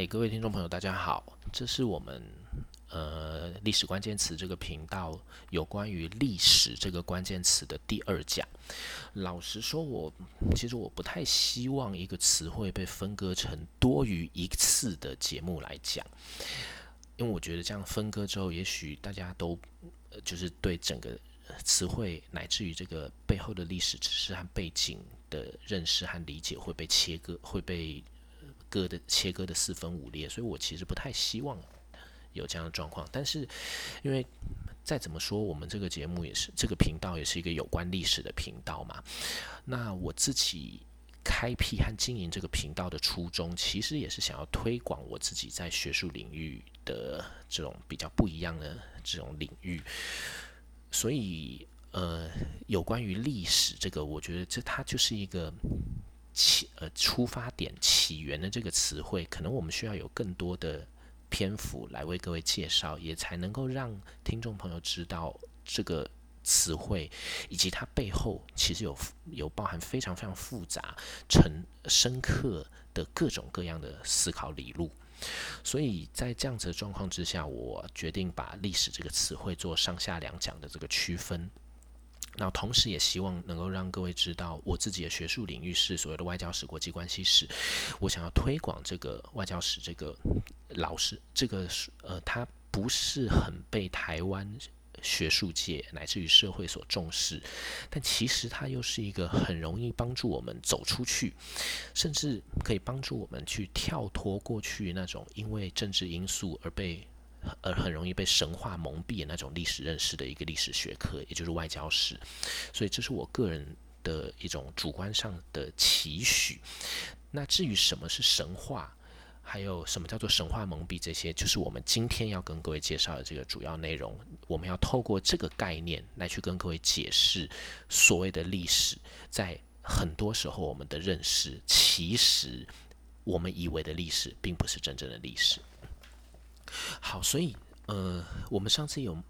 嗨，各位听众朋友，大家好！这是我们呃历史关键词这个频道有关于历史这个关键词的第二讲。老实说，我其实我不太希望一个词汇被分割成多于一次的节目来讲，因为我觉得这样分割之后，也许大家都就是对整个词汇乃至于这个背后的历史知识和背景的认识和理解会被切割，会被。割的切割的四分五裂，所以我其实不太希望有这样的状况。但是，因为再怎么说，我们这个节目也是这个频道也是一个有关历史的频道嘛。那我自己开辟和经营这个频道的初衷，其实也是想要推广我自己在学术领域的这种比较不一样的这种领域。所以，呃，有关于历史这个，我觉得这它就是一个。起呃出发点起源的这个词汇，可能我们需要有更多的篇幅来为各位介绍，也才能够让听众朋友知道这个词汇以及它背后其实有有包含非常非常复杂、沉深刻的各种各样的思考理路。所以在这样子的状况之下，我决定把历史这个词汇做上下两讲的这个区分。那同时也希望能够让各位知道，我自己的学术领域是所谓的外交史、国际关系史。我想要推广这个外交史，这个老师，这个呃，他不是很被台湾学术界乃至于社会所重视，但其实它又是一个很容易帮助我们走出去，甚至可以帮助我们去跳脱过去那种因为政治因素而被。而很容易被神话蒙蔽的那种历史认识的一个历史学科，也就是外交史。所以这是我个人的一种主观上的期许。那至于什么是神话，还有什么叫做神话蒙蔽，这些就是我们今天要跟各位介绍的这个主要内容。我们要透过这个概念来去跟各位解释所谓的历史。在很多时候，我们的认识其实我们以为的历史，并不是真正的历史。好，所以呃，我们上次有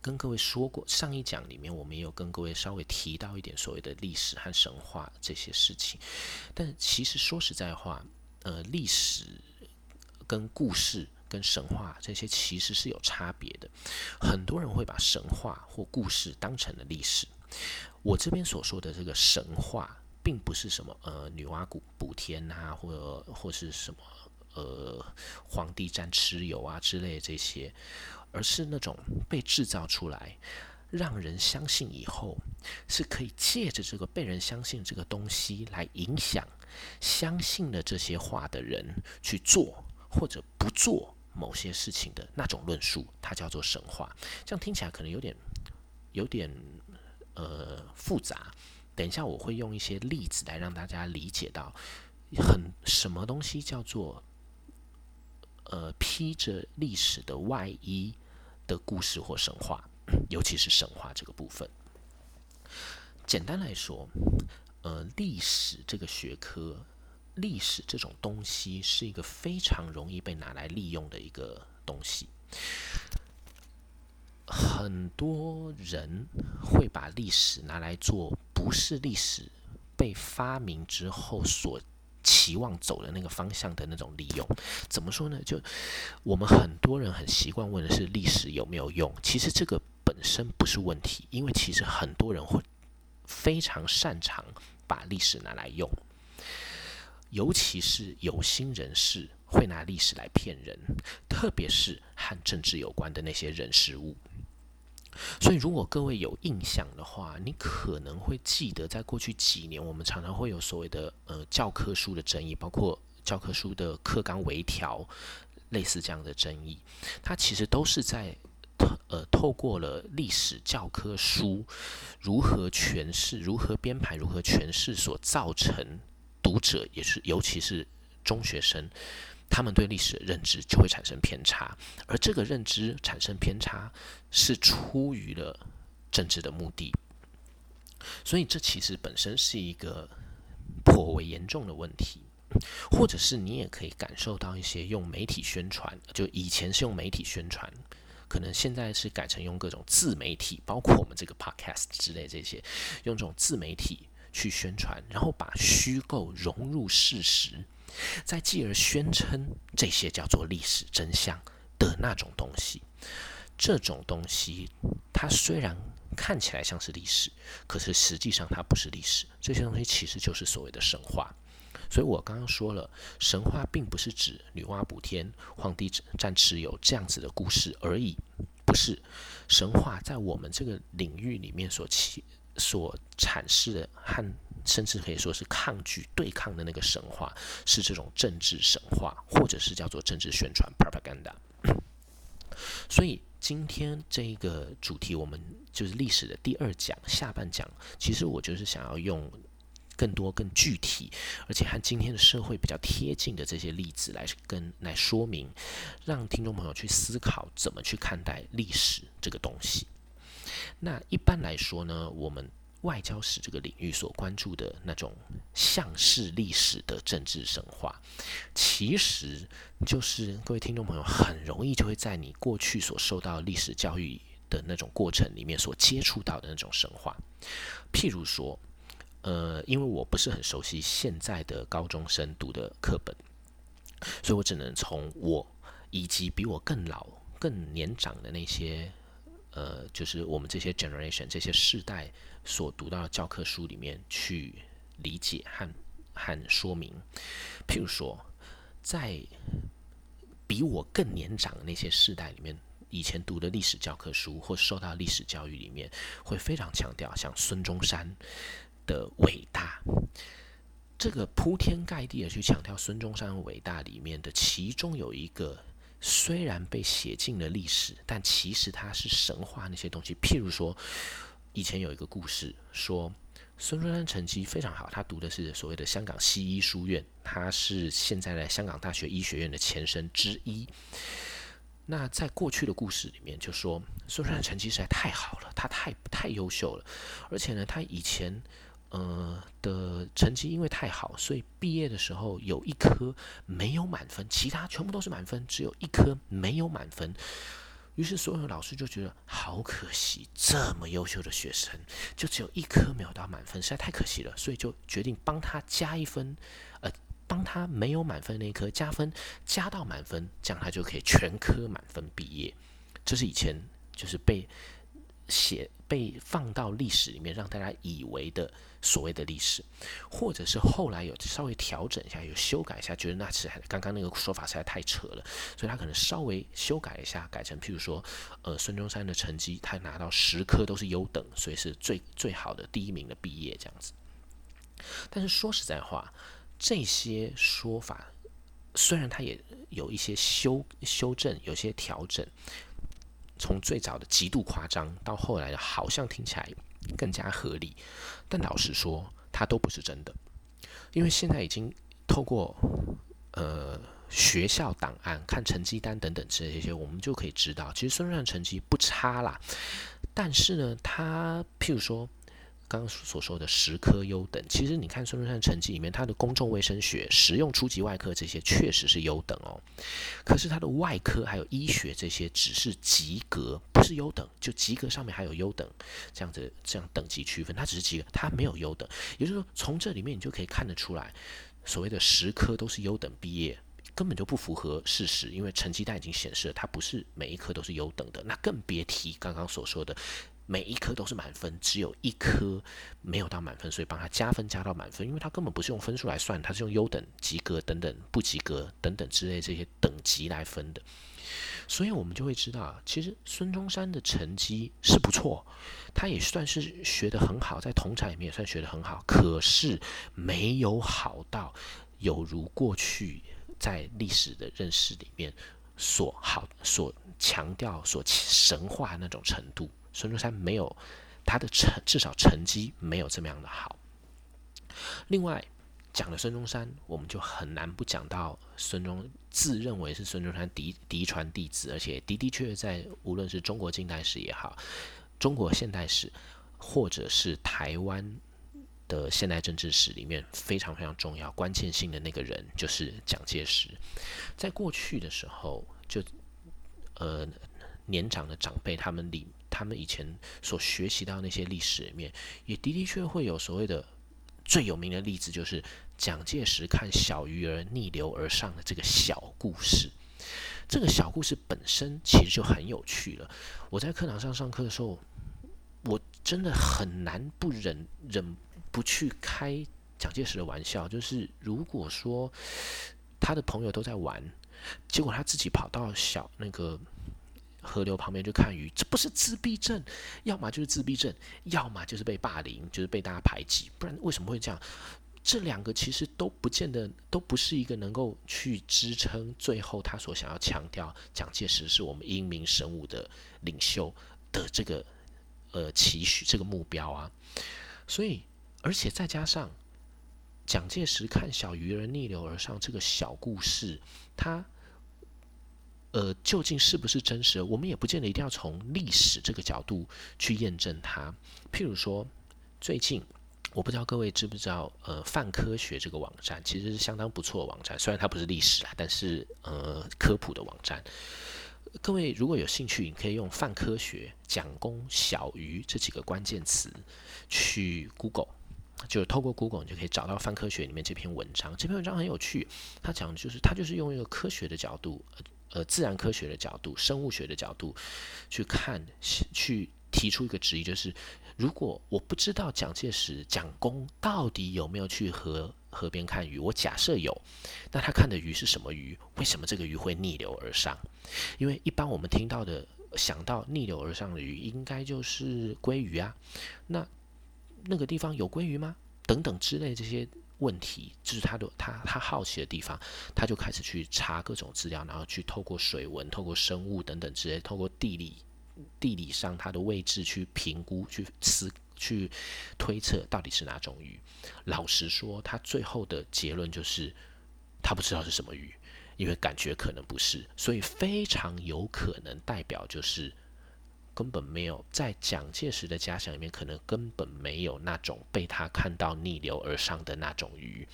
跟各位说过，上一讲里面我们也有跟各位稍微提到一点所谓的历史和神话这些事情。但其实说实在话，呃，历史跟故事跟神话这些其实是有差别的。很多人会把神话或故事当成了历史。我这边所说的这个神话，并不是什么呃女娲补补天啊，或者或是什么。呃，皇帝战蚩尤啊之类这些，而是那种被制造出来，让人相信以后是可以借着这个被人相信这个东西来影响相信了这些话的人去做或者不做某些事情的那种论述，它叫做神话。这样听起来可能有点有点呃复杂。等一下我会用一些例子来让大家理解到，很什么东西叫做。披着历史的外衣的故事或神话，尤其是神话这个部分。简单来说，呃，历史这个学科，历史这种东西是一个非常容易被拿来利用的一个东西。很多人会把历史拿来做，不是历史被发明之后所。期望走的那个方向的那种利用，怎么说呢？就我们很多人很习惯问的是历史有没有用，其实这个本身不是问题，因为其实很多人会非常擅长把历史拿来用，尤其是有心人士会拿历史来骗人，特别是和政治有关的那些人事物。所以，如果各位有印象的话，你可能会记得，在过去几年，我们常常会有所谓的呃教科书的争议，包括教科书的课纲微调，类似这样的争议，它其实都是在呃透过了历史教科书如何诠释、如何编排、如何诠释所造成读者，也是尤其是中学生。他们对历史的认知就会产生偏差，而这个认知产生偏差是出于了政治的目的，所以这其实本身是一个颇为严重的问题。或者是你也可以感受到一些用媒体宣传，就以前是用媒体宣传，可能现在是改成用各种自媒体，包括我们这个 podcast 之类这些，用这种自媒体去宣传，然后把虚构融入事实。再继而宣称这些叫做历史真相的那种东西。这种东西，它虽然看起来像是历史，可是实际上它不是历史。这些东西其实就是所谓的神话。所以我刚刚说了，神话并不是指女娲补天、皇帝战蚩尤这样子的故事而已，不是。神话在我们这个领域里面所起、所阐释的，和甚至可以说是抗拒、对抗的那个神话，是这种政治神话，或者是叫做政治宣传 （propaganda）。所以今天这个主题，我们就是历史的第二讲下半讲，其实我就是想要用。更多、更具体，而且和今天的社会比较贴近的这些例子来跟来说明，让听众朋友去思考怎么去看待历史这个东西。那一般来说呢，我们外交史这个领域所关注的那种像是历史的政治神话，其实就是各位听众朋友很容易就会在你过去所受到历史教育的那种过程里面所接触到的那种神话，譬如说。呃，因为我不是很熟悉现在的高中生读的课本，所以我只能从我以及比我更老、更年长的那些，呃，就是我们这些 generation 这些世代所读到的教科书里面去理解和和说明。譬如说，在比我更年长的那些世代里面，以前读的历史教科书或受到历史教育里面，会非常强调像孙中山。的伟大，这个铺天盖地的去强调孙中山伟大里面的其中有一个，虽然被写进了历史，但其实它是神话那些东西。譬如说，以前有一个故事说，孙中山成绩非常好，他读的是所谓的香港西医书院，他是现在的香港大学医学院的前身之一。那在过去的故事里面，就说孙中山成绩实在太好了，他太太优秀了，而且呢，他以前。呃的成绩因为太好，所以毕业的时候有一科没有满分，其他全部都是满分，只有一科没有满分。于是所有老师就觉得好可惜，这么优秀的学生就只有一科没有到满分，实在太可惜了，所以就决定帮他加一分，呃，帮他没有满分那一科加分，加到满分，这样他就可以全科满分毕业。这是以前就是被写被放到历史里面，让大家以为的。所谓的历史，或者是后来有稍微调整一下，有修改一下，觉得那次刚刚那个说法实在太扯了，所以他可能稍微修改一下，改成譬如说，呃，孙中山的成绩他拿到十科都是优等，所以是最最好的第一名的毕业这样子。但是说实在话，这些说法虽然他也有一些修修正，有些调整，从最早的极度夸张到后来好像听起来。更加合理，但老实说，它都不是真的，因为现在已经透过呃学校档案、看成绩单等等这些，我们就可以知道，其实孙中山成绩不差啦。但是呢，他譬如说。刚刚所说的十科优等，其实你看孙中山成绩里面，他的公众卫生学、实用初级外科这些确实是优等哦。可是他的外科还有医学这些只是及格，不是优等，就及格上面还有优等这样子这样等级区分，他只是及格，他没有优等。也就是说，从这里面你就可以看得出来，所谓的十科都是优等毕业，根本就不符合事实，因为成绩单已经显示了他不是每一科都是优等的，那更别提刚刚所说的。每一科都是满分，只有一科没有到满分，所以帮他加分加到满分，因为他根本不是用分数来算，他是用优等、及格等等、不及格等等之类这些等级来分的。所以我们就会知道，其实孙中山的成绩是不错，他也算是学得很好，在同场里面也算学得很好，可是没有好到有如过去在历史的认识里面所好、所强调、所神话那种程度。孙中山没有他的成，至少成绩没有这么样的好。另外讲了孙中山，我们就很难不讲到孙中自认为是孙中山嫡嫡传弟子，而且的的确确在无论是中国近代史也好，中国现代史，或者是台湾的现代政治史里面非常非常重要、关键性的那个人，就是蒋介石。在过去的时候，就呃年长的长辈他们里。他们以前所学习到那些历史里面，也的的确会有所谓的最有名的例子，就是蒋介石看小鱼儿逆流而上的这个小故事。这个小故事本身其实就很有趣了。我在课堂上上课的时候，我真的很难不忍忍不去开蒋介石的玩笑。就是如果说他的朋友都在玩，结果他自己跑到小那个河流旁边去看鱼，这不是自闭症，要么就是自闭症，要么就是被霸凌，就是被大家排挤。不然为什么会这样？这两个其实都不见得都不是一个能够去支撑最后他所想要强调蒋介石是我们英明神武的领袖的这个呃期许这个目标啊，所以而且再加上蒋介石看小鱼儿逆流而上这个小故事，他呃究竟是不是真实？我们也不见得一定要从历史这个角度去验证它。譬如说最近。我不知道各位知不知道，呃，泛科学这个网站其实是相当不错的网站，虽然它不是历史啦，但是呃，科普的网站。各位如果有兴趣，你可以用泛科学蒋公小鱼这几个关键词去 Google，就是透过 Google 你就可以找到泛科学里面这篇文章。这篇文章很有趣，它讲就是它就是用一个科学的角度，呃，自然科学的角度、生物学的角度去看，去提出一个质疑，就是。如果我不知道蒋介石蒋公到底有没有去河河边看鱼，我假设有，那他看的鱼是什么鱼？为什么这个鱼会逆流而上？因为一般我们听到的想到逆流而上的鱼，应该就是鲑鱼啊。那那个地方有鲑鱼吗？等等之类这些问题，就是他的他他好奇的地方，他就开始去查各种资料，然后去透过水文、透过生物等等之类，透过地理。地理上它的位置去评估、去思、去推测到底是哪种鱼。老实说，他最后的结论就是他不知道是什么鱼，因为感觉可能不是，所以非常有可能代表就是根本没有在蒋介石的家乡里面，可能根本没有那种被他看到逆流而上的那种鱼。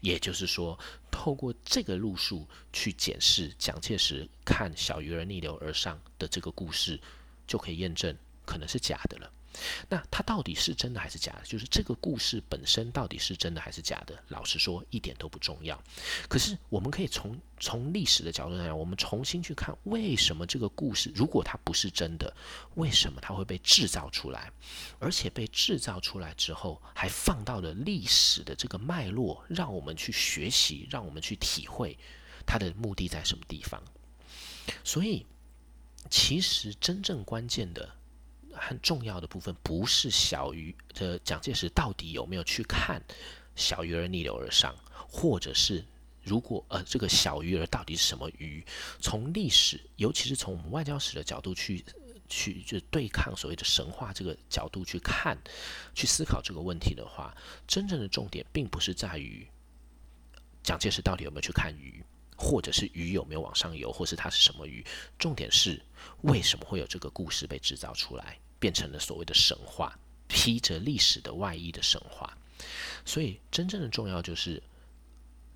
也就是说，透过这个路数去检视蒋介石看小鱼儿逆流而上的这个故事，就可以验证可能是假的了。那它到底是真的还是假的？就是这个故事本身到底是真的还是假的？老实说，一点都不重要。可是我们可以从从历史的角度来讲，我们重新去看，为什么这个故事如果它不是真的，为什么它会被制造出来？而且被制造出来之后，还放到了历史的这个脉络，让我们去学习，让我们去体会它的目的在什么地方。所以，其实真正关键的。很重要的部分不是小鱼的蒋介石到底有没有去看小鱼儿逆流而上，或者是如果呃这个小鱼儿到底是什么鱼？从历史，尤其是从我们外交史的角度去去就对抗所谓的神话这个角度去看、去思考这个问题的话，真正的重点并不是在于蒋介石到底有没有去看鱼，或者是鱼有没有往上游，或是它是什么鱼？重点是为什么会有这个故事被制造出来？变成了所谓的神话，披着历史的外衣的神话。所以，真正的重要就是，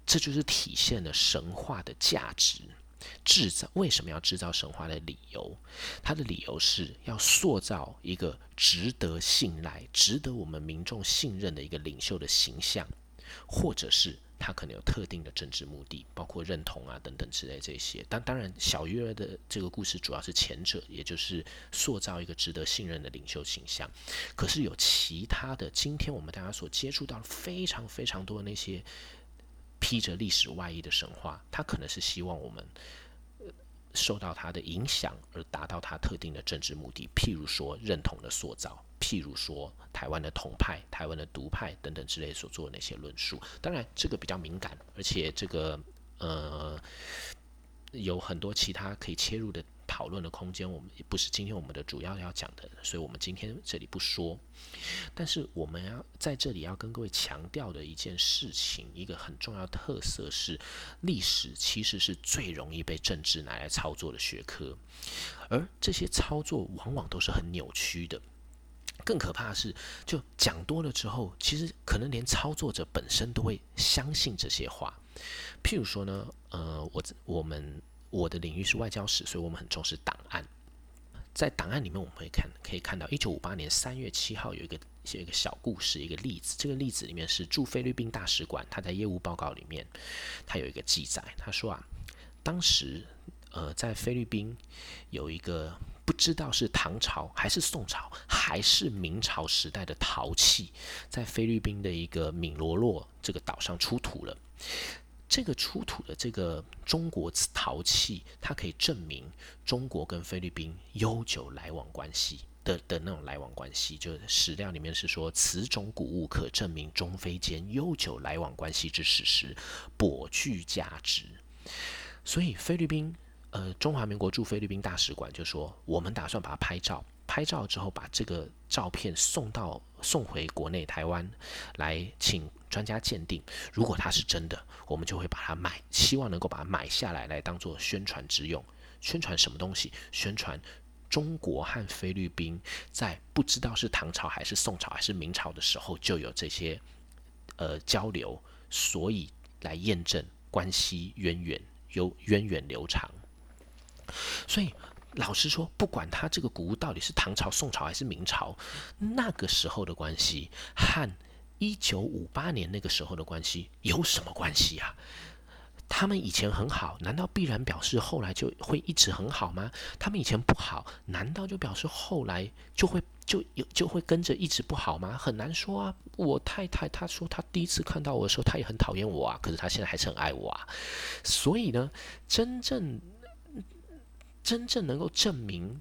这就是体现了神话的价值。制造为什么要制造神话的理由？它的理由是要塑造一个值得信赖、值得我们民众信任的一个领袖的形象，或者是。他可能有特定的政治目的，包括认同啊等等之类这些。但当然，小鱼儿的这个故事主要是前者，也就是塑造一个值得信任的领袖形象。可是有其他的，今天我们大家所接触到非常非常多的那些披着历史外衣的神话，他可能是希望我们。受到他的影响而达到他特定的政治目的，譬如说认同的塑造，譬如说台湾的统派、台湾的独派等等之类所做的那些论述。当然，这个比较敏感，而且这个呃有很多其他可以切入的。讨论的空间，我们也不是今天我们的主要要讲的，所以我们今天这里不说。但是我们要在这里要跟各位强调的一件事情，一个很重要特色是，历史其实是最容易被政治拿来操作的学科，而这些操作往往都是很扭曲的。更可怕的是，就讲多了之后，其实可能连操作者本身都会相信这些话。譬如说呢，呃，我我们。我的领域是外交史，所以我们很重视档案。在档案里面我们会看可以看到，一九五八年三月七号有一个有一个小故事，一个例子。这个例子里面是驻菲律宾大使馆他在业务报告里面，他有一个记载，他说啊，当时呃在菲律宾有一个不知道是唐朝还是宋朝还是明朝时代的陶器，在菲律宾的一个敏罗洛这个岛上出土了。这个出土的这个中国陶器，它可以证明中国跟菲律宾悠久来往关系的的那种来往关系。就史料里面是说，此种古物可证明中菲间悠久来往关系之事实，颇具价值。所以菲律宾，呃，中华民国驻菲律宾大使馆就说，我们打算把它拍照。拍照之后，把这个照片送到送回国内台湾来，请专家鉴定。如果它是真的，我们就会把它买，希望能够把它买下来，来当做宣传之用。宣传什么东西？宣传中国和菲律宾在不知道是唐朝还是宋朝还是明朝的时候就有这些呃交流，所以来验证关系渊源有源远流长。所以。老实说，不管它这个古物到底是唐朝、宋朝还是明朝，那个时候的关系和一九五八年那个时候的关系有什么关系啊？他们以前很好，难道必然表示后来就会一直很好吗？他们以前不好，难道就表示后来就会就有就会跟着一直不好吗？很难说啊。我太太她说，她第一次看到我的时候，她也很讨厌我啊，可是她现在还是很爱我啊。所以呢，真正。真正能够证明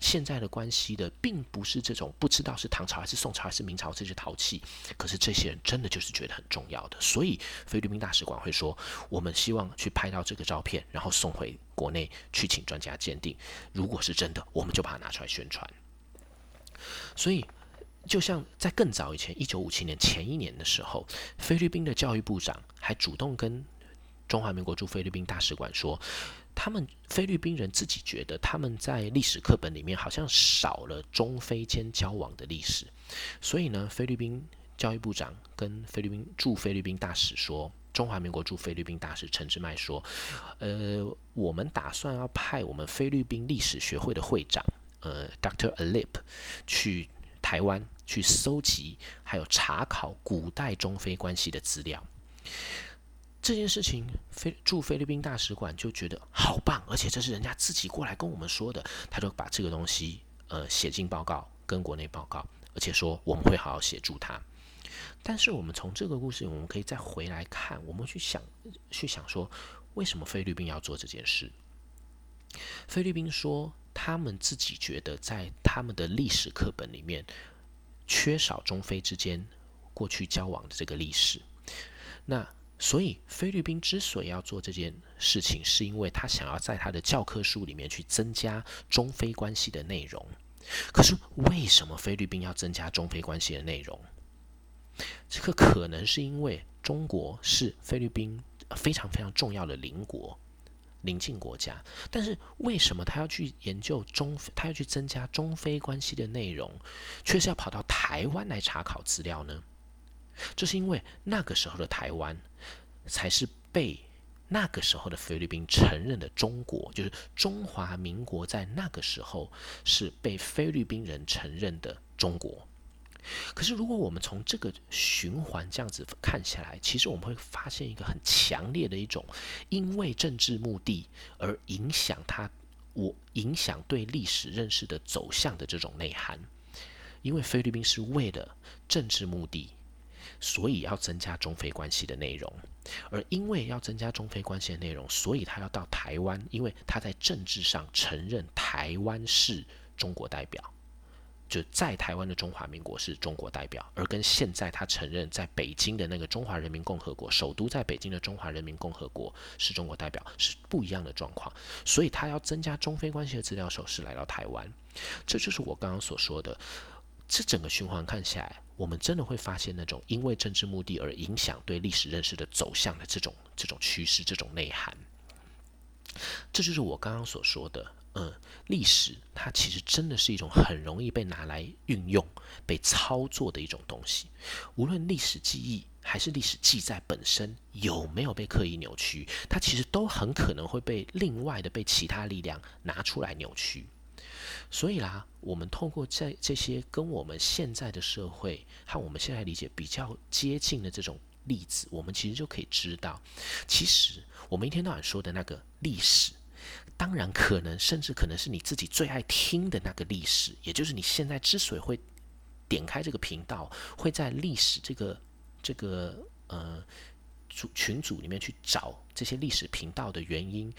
现在的关系的，并不是这种不知道是唐朝还是宋朝还是明朝这些陶器，可是这些人真的就是觉得很重要的，所以菲律宾大使馆会说，我们希望去拍到这个照片，然后送回国内去请专家鉴定，如果是真的，我们就把它拿出来宣传。所以，就像在更早以前，一九五七年前一年的时候，菲律宾的教育部长还主动跟中华民国驻菲律宾大使馆说。他们菲律宾人自己觉得，他们在历史课本里面好像少了中菲间交往的历史，所以呢，菲律宾教育部长跟菲律宾驻菲律宾大使说，中华民国驻菲律宾大使陈志迈说，呃，我们打算要派我们菲律宾历史学会的会长，呃，Dr. Alip 去台湾去搜集还有查考古代中菲关系的资料。这件事情，菲驻菲律宾大使馆就觉得好棒，而且这是人家自己过来跟我们说的，他就把这个东西呃写进报告，跟国内报告，而且说我们会好好协助他。但是我们从这个故事，我们可以再回来看，我们去想，去想说，为什么菲律宾要做这件事？菲律宾说，他们自己觉得在他们的历史课本里面缺少中非之间过去交往的这个历史，那。所以，菲律宾之所以要做这件事情，是因为他想要在他的教科书里面去增加中非关系的内容。可是，为什么菲律宾要增加中非关系的内容？这个可能是因为中国是菲律宾非常非常重要的邻国、邻近国家。但是，为什么他要去研究中，他要去增加中非关系的内容，却是要跑到台湾来查考资料呢？这是因为那个时候的台湾，才是被那个时候的菲律宾承认的中国，就是中华民国在那个时候是被菲律宾人承认的中国。可是，如果我们从这个循环这样子看下来，其实我们会发现一个很强烈的一种，因为政治目的而影响他，我影响对历史认识的走向的这种内涵。因为菲律宾是为了政治目的。所以要增加中非关系的内容，而因为要增加中非关系的内容，所以他要到台湾，因为他在政治上承认台湾是中国代表，就在台湾的中华民国是中国代表，而跟现在他承认在北京的那个中华人民共和国首都在北京的中华人民共和国是中国代表是不一样的状况，所以他要增加中非关系的资料，首是来到台湾，这就是我刚刚所说的，这整个循环看起来。我们真的会发现那种因为政治目的而影响对历史认识的走向的这种这种趋势、这种内涵。这就是我刚刚所说的，嗯，历史它其实真的是一种很容易被拿来运用、被操作的一种东西。无论历史记忆还是历史记载本身有没有被刻意扭曲，它其实都很可能会被另外的被其他力量拿出来扭曲。所以啦，我们透过这这些跟我们现在的社会和我们现在理解比较接近的这种例子，我们其实就可以知道，其实我们一天到晚说的那个历史，当然可能甚至可能是你自己最爱听的那个历史，也就是你现在之所以会点开这个频道，会在历史这个这个呃组群组里面去找这些历史频道的原因。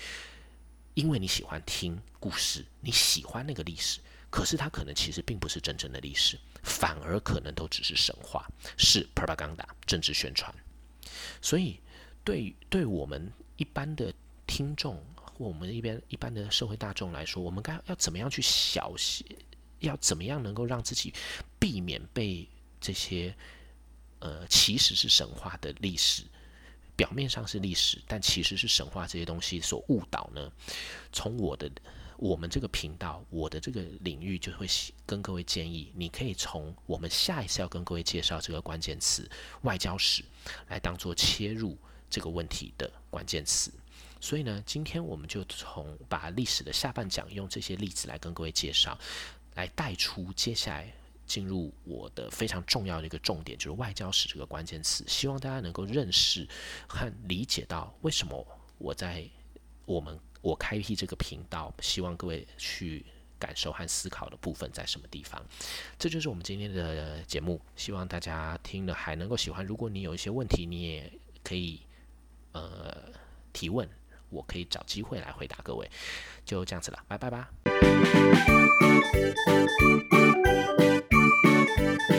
因为你喜欢听故事，你喜欢那个历史，可是它可能其实并不是真正的历史，反而可能都只是神话，是 propaganda 政治宣传。所以，对对我们一般的听众或我们一边一般的社会大众来说，我们该要怎么样去小心，要怎么样能够让自己避免被这些呃其实是神话的历史。表面上是历史，但其实是神话这些东西所误导呢。从我的我们这个频道，我的这个领域就会跟各位建议，你可以从我们下一次要跟各位介绍这个关键词“外交史”来当做切入这个问题的关键词。所以呢，今天我们就从把历史的下半讲用这些例子来跟各位介绍，来带出接下来。进入我的非常重要的一个重点，就是外交史这个关键词。希望大家能够认识和理解到，为什么我在我们我开辟这个频道，希望各位去感受和思考的部分在什么地方。这就是我们今天的节目，希望大家听了还能够喜欢。如果你有一些问题，你也可以呃提问，我可以找机会来回答各位。就这样子了，拜拜吧。Bye.